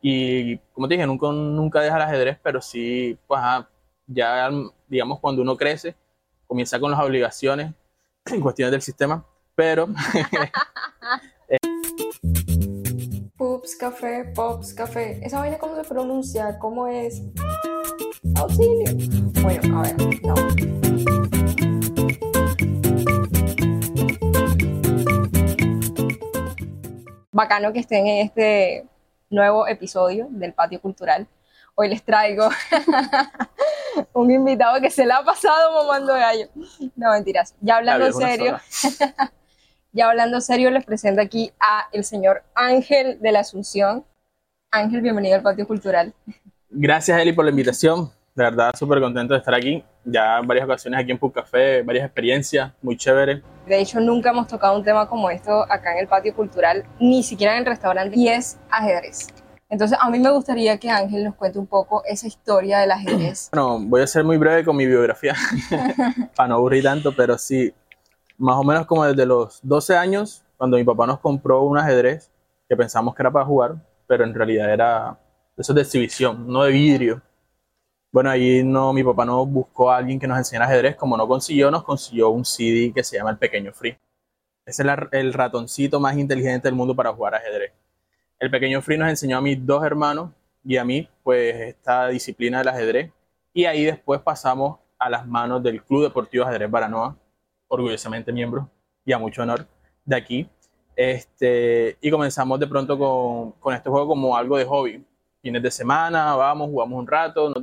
Y como te dije, nunca, nunca deja el ajedrez, pero sí, pues ajá, ya, digamos, cuando uno crece, comienza con las obligaciones en cuestiones del sistema, pero Pups, café, pops, café. ¿Esa vaina cómo se pronuncia? ¿Cómo es? Auxilio. Bueno, a ver, no. Bacano que estén en este nuevo episodio del Patio Cultural. Hoy les traigo un invitado que se le ha pasado mamando gallo. No, mentiras. Ya hablando en serio, ya hablando serio, les presento aquí a el señor Ángel de la Asunción. Ángel, bienvenido al Patio Cultural. gracias Eli por la invitación. De verdad, súper contento de estar aquí. Ya en varias ocasiones aquí en Pub Café, varias experiencias, muy chévere. De hecho, nunca hemos tocado un tema como esto acá en el Patio Cultural, ni siquiera en el restaurante, y es ajedrez. Entonces, a mí me gustaría que Ángel nos cuente un poco esa historia del ajedrez. Bueno, voy a ser muy breve con mi biografía, para no aburrir tanto, pero sí, más o menos como desde los 12 años, cuando mi papá nos compró un ajedrez, que pensamos que era para jugar, pero en realidad era eso de exhibición, no de vidrio. Bueno, ahí no, mi papá no buscó a alguien que nos enseñara ajedrez, como no consiguió, nos consiguió un CD que se llama El Pequeño Free. Es el ratoncito más inteligente del mundo para jugar ajedrez. El Pequeño Free nos enseñó a mis dos hermanos y a mí, pues, esta disciplina del ajedrez. Y ahí después pasamos a las manos del Club Deportivo Ajedrez Baranoa, orgullosamente miembro y a mucho honor de aquí. Este, y comenzamos de pronto con, con este juego como algo de hobby. Fines de semana, vamos, jugamos un rato, nos,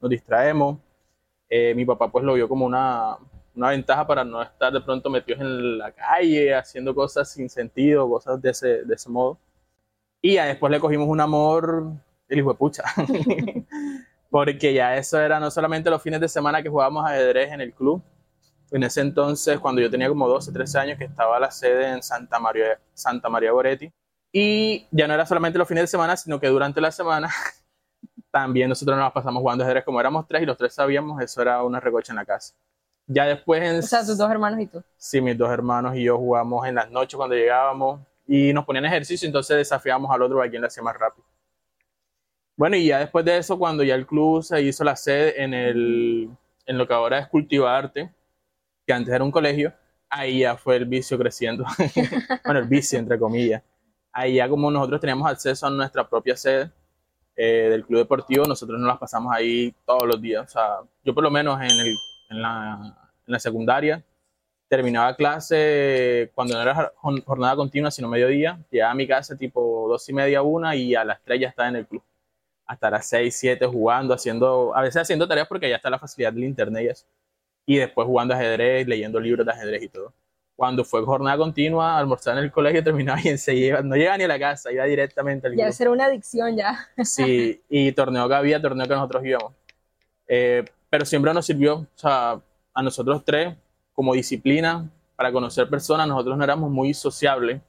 nos distraemos. Eh, mi papá pues lo vio como una, una ventaja para no estar de pronto metidos en la calle, haciendo cosas sin sentido, cosas de ese, de ese modo. Y ya después le cogimos un amor, el hijo de pucha. Porque ya eso era no solamente los fines de semana que jugábamos ajedrez en el club. En ese entonces, cuando yo tenía como 12, 13 años, que estaba la sede en Santa María, Santa María Goretti. Y ya no era solamente los fines de semana, sino que durante la semana también nosotros nos pasamos jugando ajedrez. Como éramos tres y los tres sabíamos, eso era una recocha en la casa. Ya después en... O sea, tus dos hermanos y tú. Sí, mis dos hermanos y yo jugamos en las noches cuando llegábamos y nos ponían ejercicio, entonces desafiábamos al otro a quien le hacía más rápido. Bueno, y ya después de eso, cuando ya el club se hizo la sede en, el, en lo que ahora es Cultivarte, que antes era un colegio, ahí ya fue el vicio creciendo. bueno, el vicio, entre comillas. Ahí ya como nosotros teníamos acceso a nuestra propia sede eh, del club deportivo, nosotros nos las pasamos ahí todos los días. O sea, yo por lo menos en, el- en la, en la secundaria terminaba clase cuando no era jor- jornada continua, sino mediodía, llegaba a mi casa tipo dos y media, una, y a las tres ya estaba en el club. Hasta las seis, siete jugando, haciendo, a veces haciendo tareas porque ya está la facilidad del internet y eso. Y después jugando ajedrez, leyendo libros de ajedrez y todo. Cuando fue jornada continua, almorzar en el colegio, terminaba y enseguida, no llegaba ni a la casa, iba directamente al Ya será una adicción ya. Sí, y torneo que había, torneo que nosotros íbamos. Eh, pero siempre nos sirvió, o sea, a nosotros tres, como disciplina, para conocer personas, nosotros no éramos muy sociables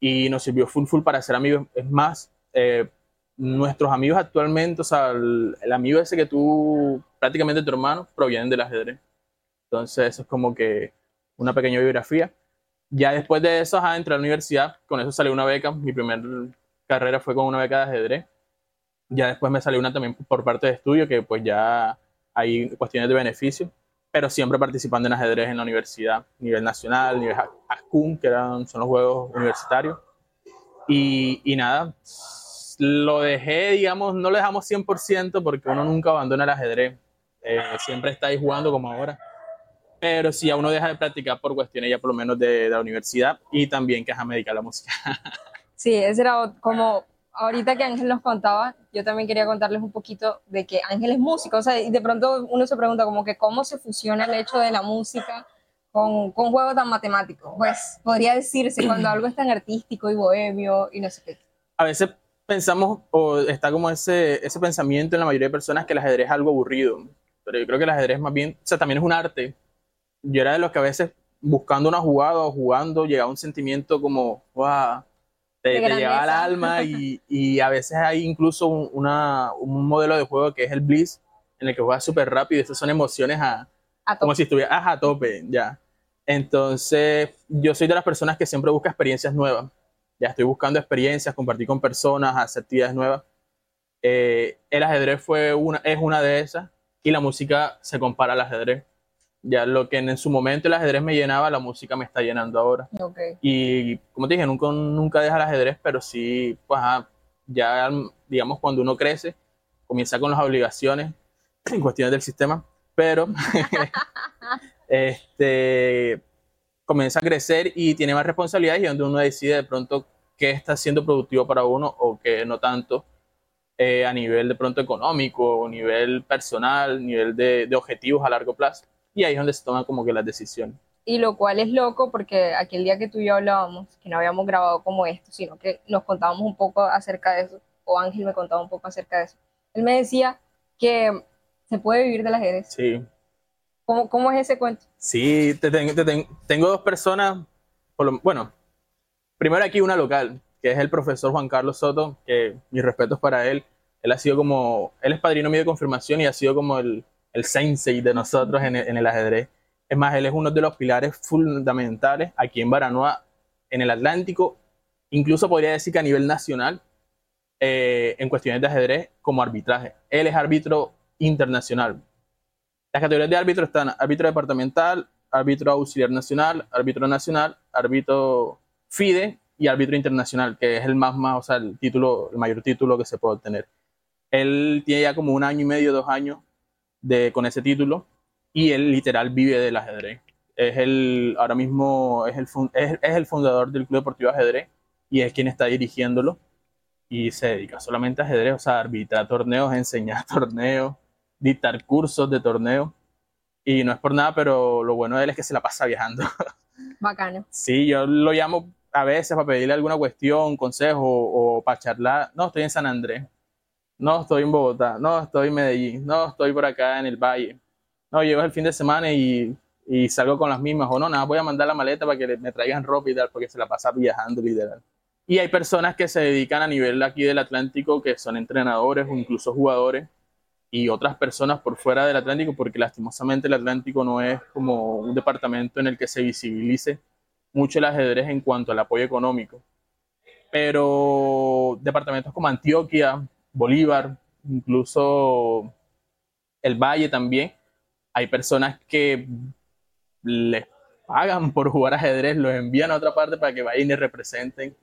y nos sirvió full full para ser amigos. Es más, eh, nuestros amigos actualmente, o sea, el, el amigo ese que tú, prácticamente tu hermano, provienen del ajedrez. Entonces, eso es como que una pequeña biografía. Ya después de eso, ajá, entré a la universidad, con eso salió una beca. Mi primer carrera fue con una beca de ajedrez. Ya después me salió una también por parte de estudio, que pues ya hay cuestiones de beneficio, pero siempre participando en ajedrez en la universidad, nivel nacional, nivel ASCUN, que eran, son los juegos universitarios. Y, y nada, lo dejé, digamos, no lo dejamos 100% porque uno nunca abandona el ajedrez. Eh, siempre está ahí jugando como ahora. Pero si a uno deja de practicar por cuestiones ya por lo menos de, de la universidad y también que es a medicar la música. Sí, ese era como ahorita que Ángel nos contaba, yo también quería contarles un poquito de que Ángel es músico, o sea, y de pronto uno se pregunta como que cómo se fusiona el hecho de la música con, con un juego tan matemático. Pues podría decirse cuando algo es tan artístico y bohemio y no sé qué. a veces pensamos, o está como ese, ese pensamiento en la mayoría de personas que el ajedrez es algo aburrido, pero yo creo que el ajedrez más bien, o sea, también es un arte. Yo era de los que a veces buscando una jugada o jugando llegaba un sentimiento como, wow, te, te llevaba al alma y, y a veces hay incluso un, una, un modelo de juego que es el Blitz, en el que juegas súper rápido y esas son emociones a, A como si estuvieras a tope, ya. Entonces, yo soy de las personas que siempre busca experiencias nuevas. ya estoy buscando experiencias, compartir con personas, hacer actividades nuevas. Eh, el ajedrez fue una, es una de esas y la música se compara al ajedrez. Ya lo que en su momento el ajedrez me llenaba, la música me está llenando ahora. Okay. Y como te dije, nunca, nunca deja el ajedrez, pero sí, pues ya, digamos, cuando uno crece, comienza con las obligaciones en cuestiones del sistema, pero este, comienza a crecer y tiene más responsabilidades y donde uno decide de pronto qué está siendo productivo para uno o qué no tanto eh, a nivel de pronto económico, nivel personal, nivel de, de objetivos a largo plazo. Y ahí es donde se toman como que las decisiones. Y lo cual es loco porque aquel día que tú y yo hablábamos, que no habíamos grabado como esto, sino que nos contábamos un poco acerca de eso, o Ángel me contaba un poco acerca de eso. Él me decía que se puede vivir del ajedrez. Sí. ¿Cómo, cómo es ese cuento? Sí, te, te, tengo dos personas, bueno, primero aquí una local, que es el profesor Juan Carlos Soto, que mis respetos para él. Él ha sido como, él es padrino mío de confirmación y ha sido como el, el sensei de nosotros en el, ajedrez. Es más, él es uno de los pilares fundamentales aquí en Baranoa, en el Atlántico, incluso podría decir que a nivel nacional, eh, en cuestiones de ajedrez como arbitraje. Él es árbitro internacional. Las categorías de árbitro están árbitro departamental, árbitro auxiliar nacional, árbitro nacional, árbitro FIDE y árbitro internacional, que es el más, más, o sea, el título, el mayor título que se puede obtener. Él tiene ya como un año y medio, dos años con ese título y él literal vive del ajedrez. Es el, ahora mismo es el, es, el fundador del Club Deportivo Ajedrez y es quien está dirigiéndolo y se dedica solamente a ajedrez, o sea, arbitrar torneos, enseñar torneos, dictar cursos de torneos. Y no es por nada, pero lo bueno de él es que se la pasa viajando. Bacano. Sí, yo lo llamo a veces para pedirle alguna cuestión, consejo o para charlar. No, estoy en San Andrés no estoy en Bogotá, no estoy en Medellín, no estoy por acá en el Valle. No, llego el fin de semana y, y salgo con las mismas, o no, nada, voy a mandar la maleta para que me traigan ropa y tal, porque se la pasa viajando literal. Y hay personas que se dedican a nivel aquí del Atlántico, que son entrenadores o incluso jugadores, y otras personas por fuera del Atlántico, porque lastimosamente el Atlántico no es como un departamento en el que se visibilice mucho el ajedrez en cuanto al apoyo económico. Pero departamentos como Antioquia, Bolívar, incluso el Valle también. Hay personas que les pagan por jugar ajedrez, los envían a otra parte para que vayan y representen,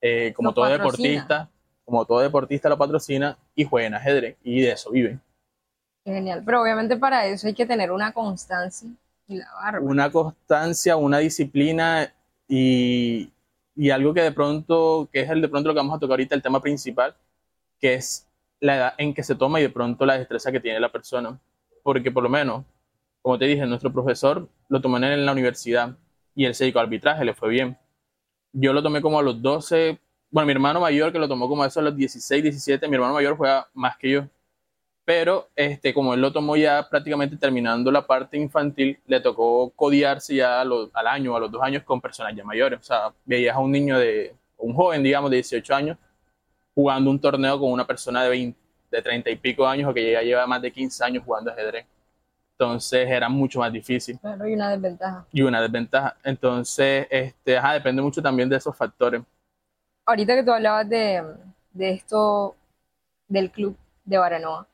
eh, como todo deportista, como todo deportista lo patrocina y jueguen ajedrez y de eso viven. Genial, pero obviamente para eso hay que tener una constancia y la barba. Una constancia, una disciplina y, y algo que de pronto, que es el de pronto lo que vamos a tocar ahorita, el tema principal, que es la edad en que se toma y de pronto la destreza que tiene la persona. Porque por lo menos, como te dije, nuestro profesor lo tomó en la universidad y él se arbitraje, le fue bien. Yo lo tomé como a los 12, bueno, mi hermano mayor que lo tomó como a eso a los 16, 17, mi hermano mayor juega más que yo. Pero este, como él lo tomó ya prácticamente terminando la parte infantil, le tocó codiarse ya al año, a los dos años con personas ya mayores. O sea, veías a un niño de, un joven, digamos, de 18 años, jugando un torneo con una persona de 20, de 30 y pico años o que ya lleva más de 15 años jugando ajedrez. Entonces era mucho más difícil. Pero y una desventaja. Y una desventaja. Entonces, este, ajá, depende mucho también de esos factores. Ahorita que tú hablabas de, de esto del club de Baranoa,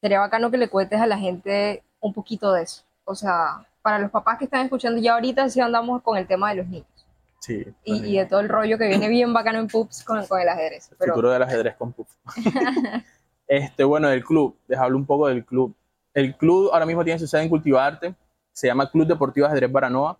sería bacano que le cuentes a la gente un poquito de eso. O sea, para los papás que están escuchando ya ahorita sí andamos con el tema de los niños. Y, de todo el rollo que viene bien bacano en Pups con, con el ajedrez. El futuro del ajedrez con Pups. este, bueno, del club, les hablo un poco del club. El club ahora mismo tiene su sede en Cultivarte, se llama Club Deportivo Ajedrez Baranoa.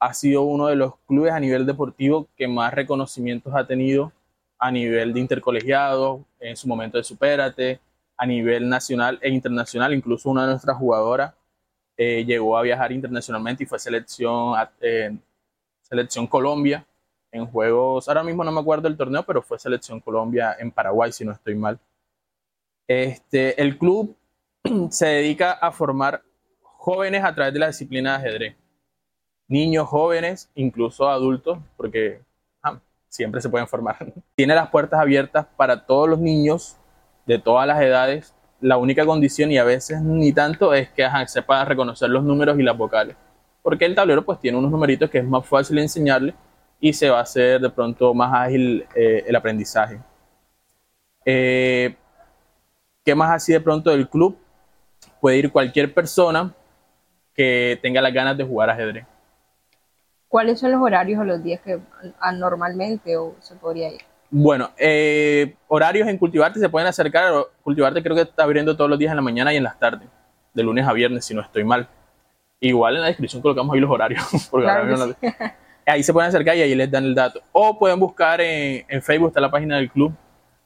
Ha sido uno de los clubes a nivel deportivo que más reconocimientos ha tenido a nivel de intercolegiado, en su momento de Supérate, a nivel nacional e internacional. Incluso una de nuestras jugadoras eh, llegó a viajar internacionalmente y fue selección eh, Selección Colombia en juegos, ahora mismo no me acuerdo del torneo, pero fue Selección Colombia en Paraguay, si no estoy mal. Este, el club se dedica a formar jóvenes a través de la disciplina de ajedrez. Niños, jóvenes, incluso adultos, porque ah, siempre se pueden formar. Tiene las puertas abiertas para todos los niños de todas las edades. La única condición, y a veces ni tanto, es que se puedan reconocer los números y las vocales porque el tablero pues tiene unos numeritos que es más fácil enseñarle y se va a hacer de pronto más ágil eh, el aprendizaje. Eh, ¿Qué más así de pronto del club? Puede ir cualquier persona que tenga las ganas de jugar ajedrez. ¿Cuáles son los horarios o los días que normalmente o se podría ir? Bueno, eh, horarios en Cultivarte se pueden acercar. Cultivarte creo que está abriendo todos los días en la mañana y en las tardes, de lunes a viernes, si no estoy mal. Igual en la descripción colocamos ahí los horarios. Porque Ahí se pueden acercar y ahí les dan el dato. O pueden buscar en, en Facebook, está la página del club.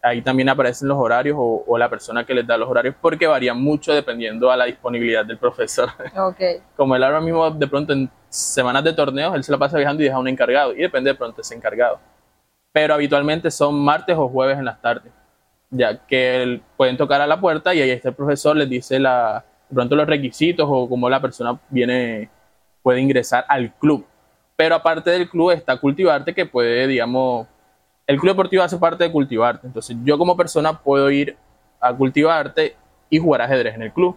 Ahí también aparecen los horarios o, o, la persona que les da los horarios porque varían mucho dependiendo a la disponibilidad del profesor. Okay. Como él ahora mismo de pronto en semanas de torneos, él se la pasa viajando y deja un encargado. Y depende de pronto ese encargado. Pero habitualmente son martes o jueves en las tardes. Ya que pueden tocar a la puerta y ahí está el profesor, les dice la, pronto los requisitos o cómo la persona viene, puede ingresar al club. Pero aparte del club está Cultivarte, que puede, digamos, el club deportivo hace parte de Cultivarte. Entonces yo como persona puedo ir a Cultivarte y jugar ajedrez en el club.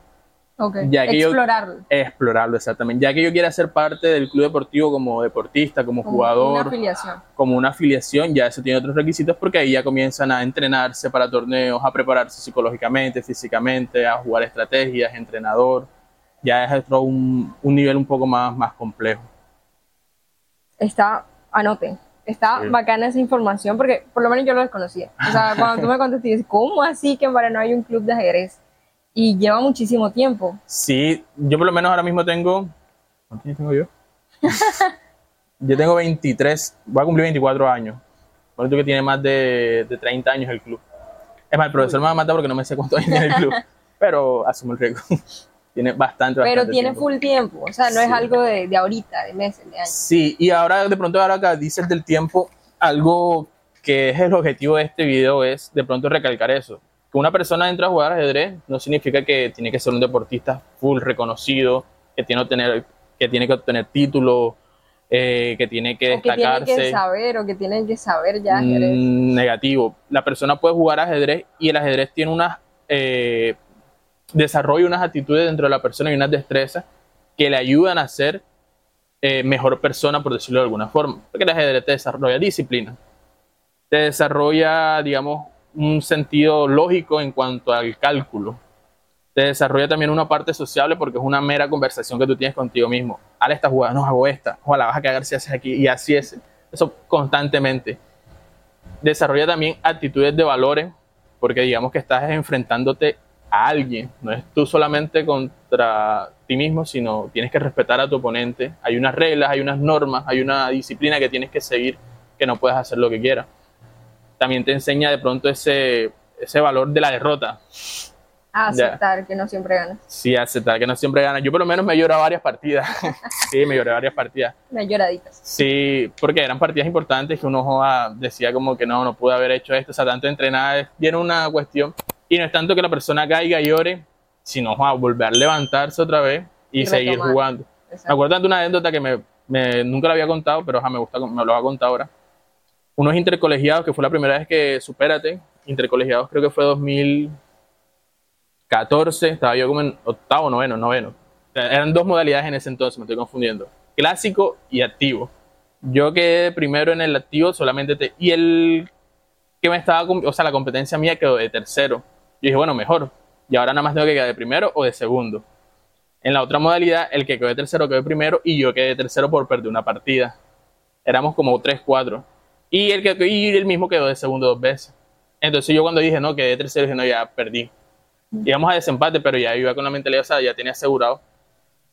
Okay. Ya que explorarlo. Yo, explorarlo, exactamente. Ya que yo quiera ser parte del club deportivo como deportista, como, como jugador. Una afiliación. Como una afiliación, ya eso tiene otros requisitos porque ahí ya comienzan a entrenarse para torneos, a prepararse psicológicamente, físicamente, a jugar estrategias, entrenador. Ya es otro un, un nivel un poco más, más complejo está, anoten, está bacana esa información porque por lo menos yo lo desconocía. O sea, cuando tú me contaste, dices, ¿cómo así que en no hay un club de ajedrez? Y lleva muchísimo tiempo. Sí, yo por lo menos ahora mismo tengo. ¿Cuántos años tengo yo? yo tengo 23, voy a cumplir 24 años. Por tú que tiene más de, de 30 años el club. Es más, el profesor me va a matar porque no me sé cuántos años tiene el club, pero asumo el riesgo. Tiene bastante, Pero tiene full tiempo, o sea, no es algo de, de, ahorita, de meses, de años. Sí, y ahora de pronto ahora que dices del tiempo, algo que es el objetivo de este video es de pronto recalcar eso. Que una persona entra a jugar ajedrez no significa que tiene que ser un deportista full reconocido, que tiene, tener, que, tiene que obtener títulos, eh, que tiene que destacarse. que tiene que saber o que tiene que saber ya ajedrez. Mm, negativo. La persona puede jugar ajedrez y el ajedrez tiene unas eh, desarrolla unas actitudes dentro de la persona y unas destrezas que le ayudan a ser eh, mejor persona, por decirlo de alguna forma. Porque el ajedrez te desarrolla disciplina, te desarrolla, digamos, un sentido lógico en cuanto al cálculo, te desarrolla también una parte sociable porque es una mera conversación que tú tienes contigo mismo. Ahora esta jugada, no hago esta, ojalá vas a cagar si haces aquí, y así es. Eso constantemente. Desarrolla también actitudes de valores, porque digamos que estás enfrentándote a alguien. No es tú solamente contra ti mismo, sino tienes que respetar a tu oponente. Hay unas reglas, hay unas normas, hay una disciplina que tienes que seguir, que no puedes hacer lo que quieras. También te enseña de pronto ese, ese valor de la derrota. A aceptar que no siempre ganas. Sí, aceptar que no siempre ganas. Yo por lo menos me lloré varias partidas. sí, me lloré varias partidas. Me lloraditas. Sí, porque eran partidas importantes que uno decía como que no, no pude haber hecho esto. O sea, tanto entrenar viene una cuestión y no es tanto que la persona caiga y llore, sino a volver a levantarse otra vez y, seguir jugando. Me acuerdo de una anécdota que me, nunca la había contado, pero me gusta, me lo va a contar ahora. Unos intercolegiados, que fue la primera vez que supérate, intercolegiados creo que fue 2014, estaba yo como en octavo, noveno, noveno. Eran dos modalidades en ese entonces, me estoy confundiendo. Clásico y activo. Yo quedé primero en el activo, solamente te, y el que me estaba, o sea, la competencia mía quedó de tercero. Yo dije, bueno, mejor. Y ahora nada más tengo que quedar de primero o de segundo. En la otra modalidad, el que quedó de tercero quedó de primero y yo quedé de tercero por perder una partida. Éramos como 3-4. Y el, que, y el mismo quedó de segundo dos veces. Entonces yo cuando dije, no, quedé tercero, dije, no, ya perdí. Íbamos a desempate, pero ya iba con la mentalidad, o sea, ya tenía asegurado.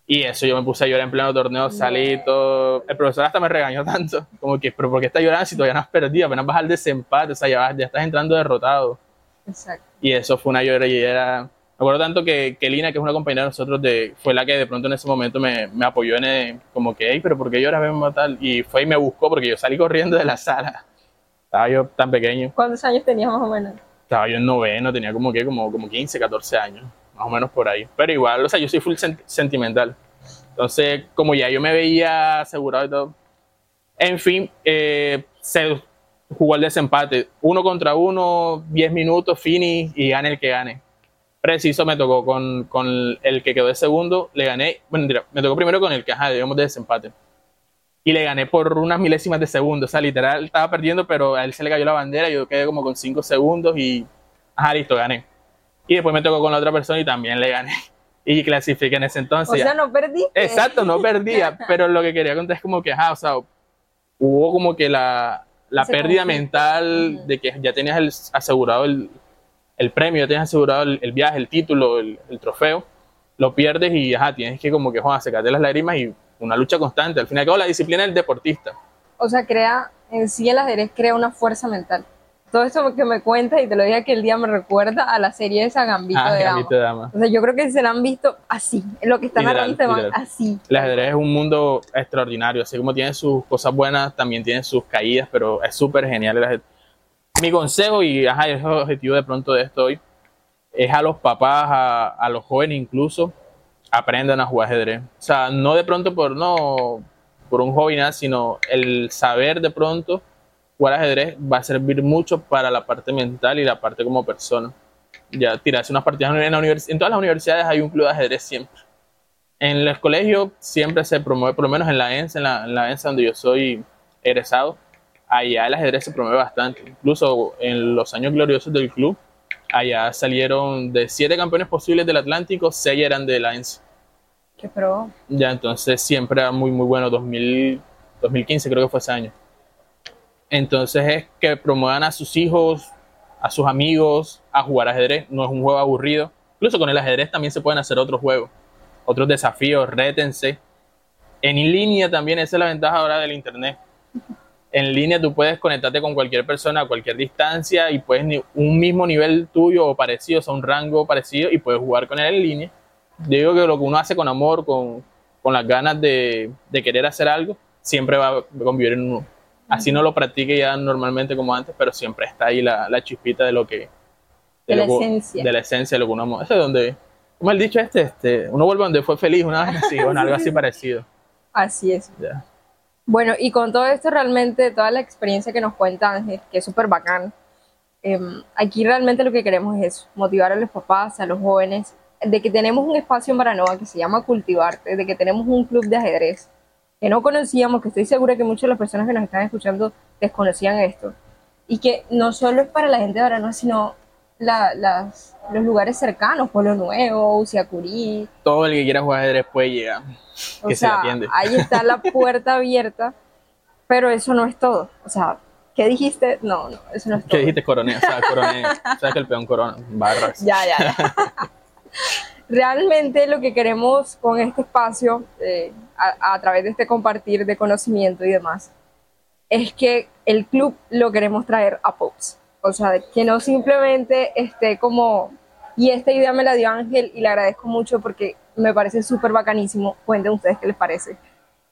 Y eso yo me puse a llorar en pleno torneo, salí todo. El profesor hasta me regañó tanto, como que, pero ¿por qué estás llorando si todavía no has perdido? Apenas vas al desempate, o sea, ya, ya estás entrando derrotado. Exacto. Y eso fue una llorera. Me acuerdo tanto que, que Lina, que es una compañera de nosotros, de, fue la que de pronto en ese momento me, me apoyó en el, como que, hey, pero ¿por qué lloras? Ven tal. Y fue y me buscó porque yo salí corriendo de la sala. Estaba yo tan pequeño. ¿Cuántos años tenías más o menos? Estaba yo en noveno, tenía como que como, como 15, 14 años, más o menos por ahí. Pero igual, o sea, yo soy full sentimental. Entonces, como ya yo me veía asegurado y todo. En fin, eh, se jugó el desempate. Uno contra uno, 10 minutos, finish y gane el que gane. Preciso me tocó con, con el que quedó de segundo, le gané. Bueno, me tocó primero con el que, ajá, digamos, de desempate. y le gané por unas milésimas de segundo. O sea, literal estaba perdiendo, pero a él se le cayó la bandera, yo quedé como con 5 segundos y, ajá, listo, gané. Y después me tocó con la otra persona y también le gané. Y clasifiqué en ese entonces. O sea, no perdí. Exacto, no perdía, pero lo que quería contar es como que, ajá, o sea, hubo como que la, la pérdida conflicto. mental de que ya tenías el, asegurado el, el premio, ya tenías asegurado el, el viaje, el título, el, el trofeo, lo pierdes y ajá, tienes que como que, joder, secarte las lágrimas y una lucha constante. Al final, y al cabo, la disciplina del deportista. O sea, crea, en sí el ajedrez crea una fuerza mental. Todo esto que me cuentas y te lo dije que el día me recuerda a la serie esa Gambito Ah, de Dama. Gambito de Dama. O sea, yo creo que se la han visto así, lo que está Literal, narrando este man, literal. así. El ajedrez es un mundo extraordinario, así como tiene sus cosas buenas, también tiene sus caídas, pero es súper genial el ajedrez. Mi consejo, y ajá, es el objetivo de pronto de esto hoy, es a los papás, a, los jóvenes incluso, aprendan a jugar ajedrez. O sea, no de pronto por, no, por un nada, sino el saber de pronto jugar ajedrez va a servir mucho para la parte mental y la parte como persona. Ya tirarse unas partidas en, la univers- en todas las universidades hay un club de ajedrez siempre. En los colegios siempre se promueve, por lo menos en la ENSA, en la, en la ENSA donde yo soy egresado, allá el ajedrez se promueve bastante. Incluso en los años gloriosos del club, allá salieron de siete campeones posibles del Atlántico, seis eran de la ENSA. Qué pro. Ya, entonces siempre era muy, muy bueno. 2000, 2015 creo que fue ese año. Entonces es que promuevan a sus hijos, a sus amigos, a jugar ajedrez. No es un juego aburrido. Incluso con el ajedrez también se pueden hacer otros juegos, otros desafíos, rétense. En línea también, esa es la ventaja ahora del internet. En línea tú puedes conectarte con cualquier persona a cualquier distancia y puedes un mismo nivel tuyo o parecido, o sea, un rango parecido y puedes jugar con él en línea. Yo digo que lo que uno hace con amor, con, con las ganas de, de querer hacer algo, siempre va a convivir en uno. Así no lo practique ya normalmente como antes, pero siempre está ahí la, la chispita de lo que... De la lo esencia. De la esencia de lo que uno ama. Eso es donde, como el dicho este, este, uno vuelve donde fue feliz, una vez así, bueno, algo así parecido. Así es. Ya. Bueno, y con todo esto realmente, toda la experiencia que nos cuenta Ángel, que es súper bacán, em, aquí realmente lo que queremos es motivar a los papás, a los jóvenes, de que tenemos un espacio en Baranoa que se llama Cultivarte, de que tenemos un club de ajedrez que no conocíamos, que estoy segura que muchas de las personas que nos están escuchando desconocían esto, y que no solo es para la gente de Baranoa, sino la- las, los lugares cercanos, Pueblo Nuevo, Uciacurí, Todo el que quiera jugar ajedrez puede llegar. o Que se sea, atiende. ahí está la puerta abierta, pero eso no es todo. O sea, ¿qué dijiste? No, no, eso no es todo. ¿Qué dijiste? Coroné, o sea, coroné. Sabes que el peón corona, barras. Ya, ya, ya. Realmente lo que queremos con este espacio, eh, a, a través de este compartir de conocimiento y demás, es que el club lo queremos traer a Pops. O sea, que no simplemente esté como, y esta idea me la dio Ángel y le agradezco mucho porque me parece súper bacanísimo. Cuenten ustedes qué les parece.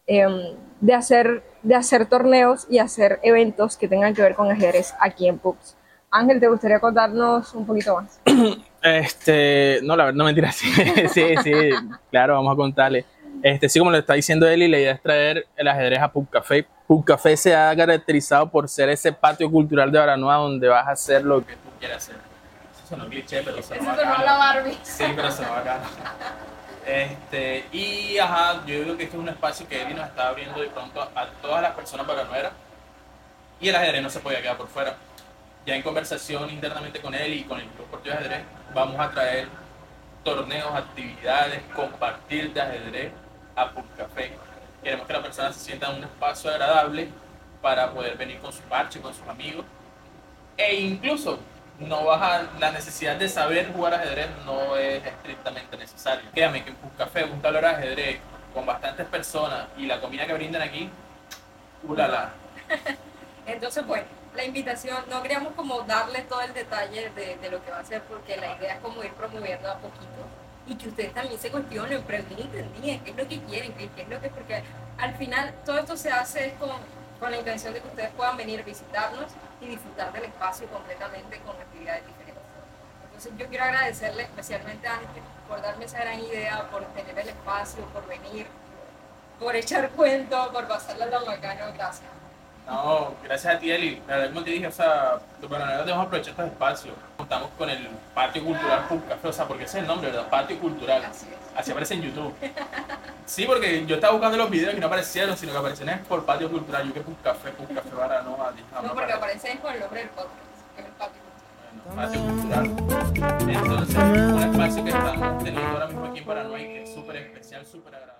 Em, de, hacer, de hacer torneos y hacer eventos que tengan que ver con ajedrez aquí en Pops. Ángel, ¿te gustaría contarnos un poquito más? Este, no, la verdad, no mentira, sí, sí, sí, claro, vamos a contarle. Este, sí, como lo está diciendo Eli, la idea es traer el ajedrez a Pub Café. Café se ha caracterizado por ser ese patio cultural de Baranoa donde vas a hacer lo que tú quieras hacer. Eso suena cliché, pero eso no Barbie. Sí, pero se va acá. Este, y ajá, yo digo que este es un espacio que Eli nos está abriendo de pronto a todas las personas baranoeras y el ajedrez no se podía quedar por fuera. Ya en conversación internamente con él y con el Club de Ajedrez, vamos a traer torneos, actividades, compartir de ajedrez a Pub Café. Queremos que la persona se sienta en un espacio agradable para poder venir con su parche, con sus amigos e incluso no vas a, la necesidad de saber jugar ajedrez no es estrictamente necesario. Créame que un café, un tablero de ajedrez con bastantes personas y la comida que brindan aquí, ulala. Entonces, bueno, la invitación, no queríamos como darle todo el detalle de, de lo que va a ser, porque la idea es como ir promoviendo a poquito y que ustedes también se cuestionen, pregunten, digan qué es lo que quieren, qué, es lo que, porque al final todo esto se hace con, con la intención de que ustedes puedan venir, visitarnos y disfrutar del espacio completamente con actividades diferentes. Entonces yo quiero agradecerle especialmente a Ángel por darme esa gran idea, por tener el espacio, por venir, por echar cuento, por pasarla tan bacano, gracias. No, gracias a ti, Eli. La verdad, como te dije, o sea, los bananeros debemos aprovechar estos espacios. Contamos con el Patio Cultural Pub Café, o sea, porque ese es el nombre, ¿verdad? Patio Cultural. Así es. Así aparece en YouTube. Sí, porque yo estaba buscando los videos y no aparecieron, sino que aparecían por patio cultural. Yo que pus café, pus café para no, no, porque aparece con el nombre del podcast, que es el patio patio cultural. Entonces, un espacio que estamos teniendo ahora mismo aquí en Paraná y que es súper especial, súper agradable.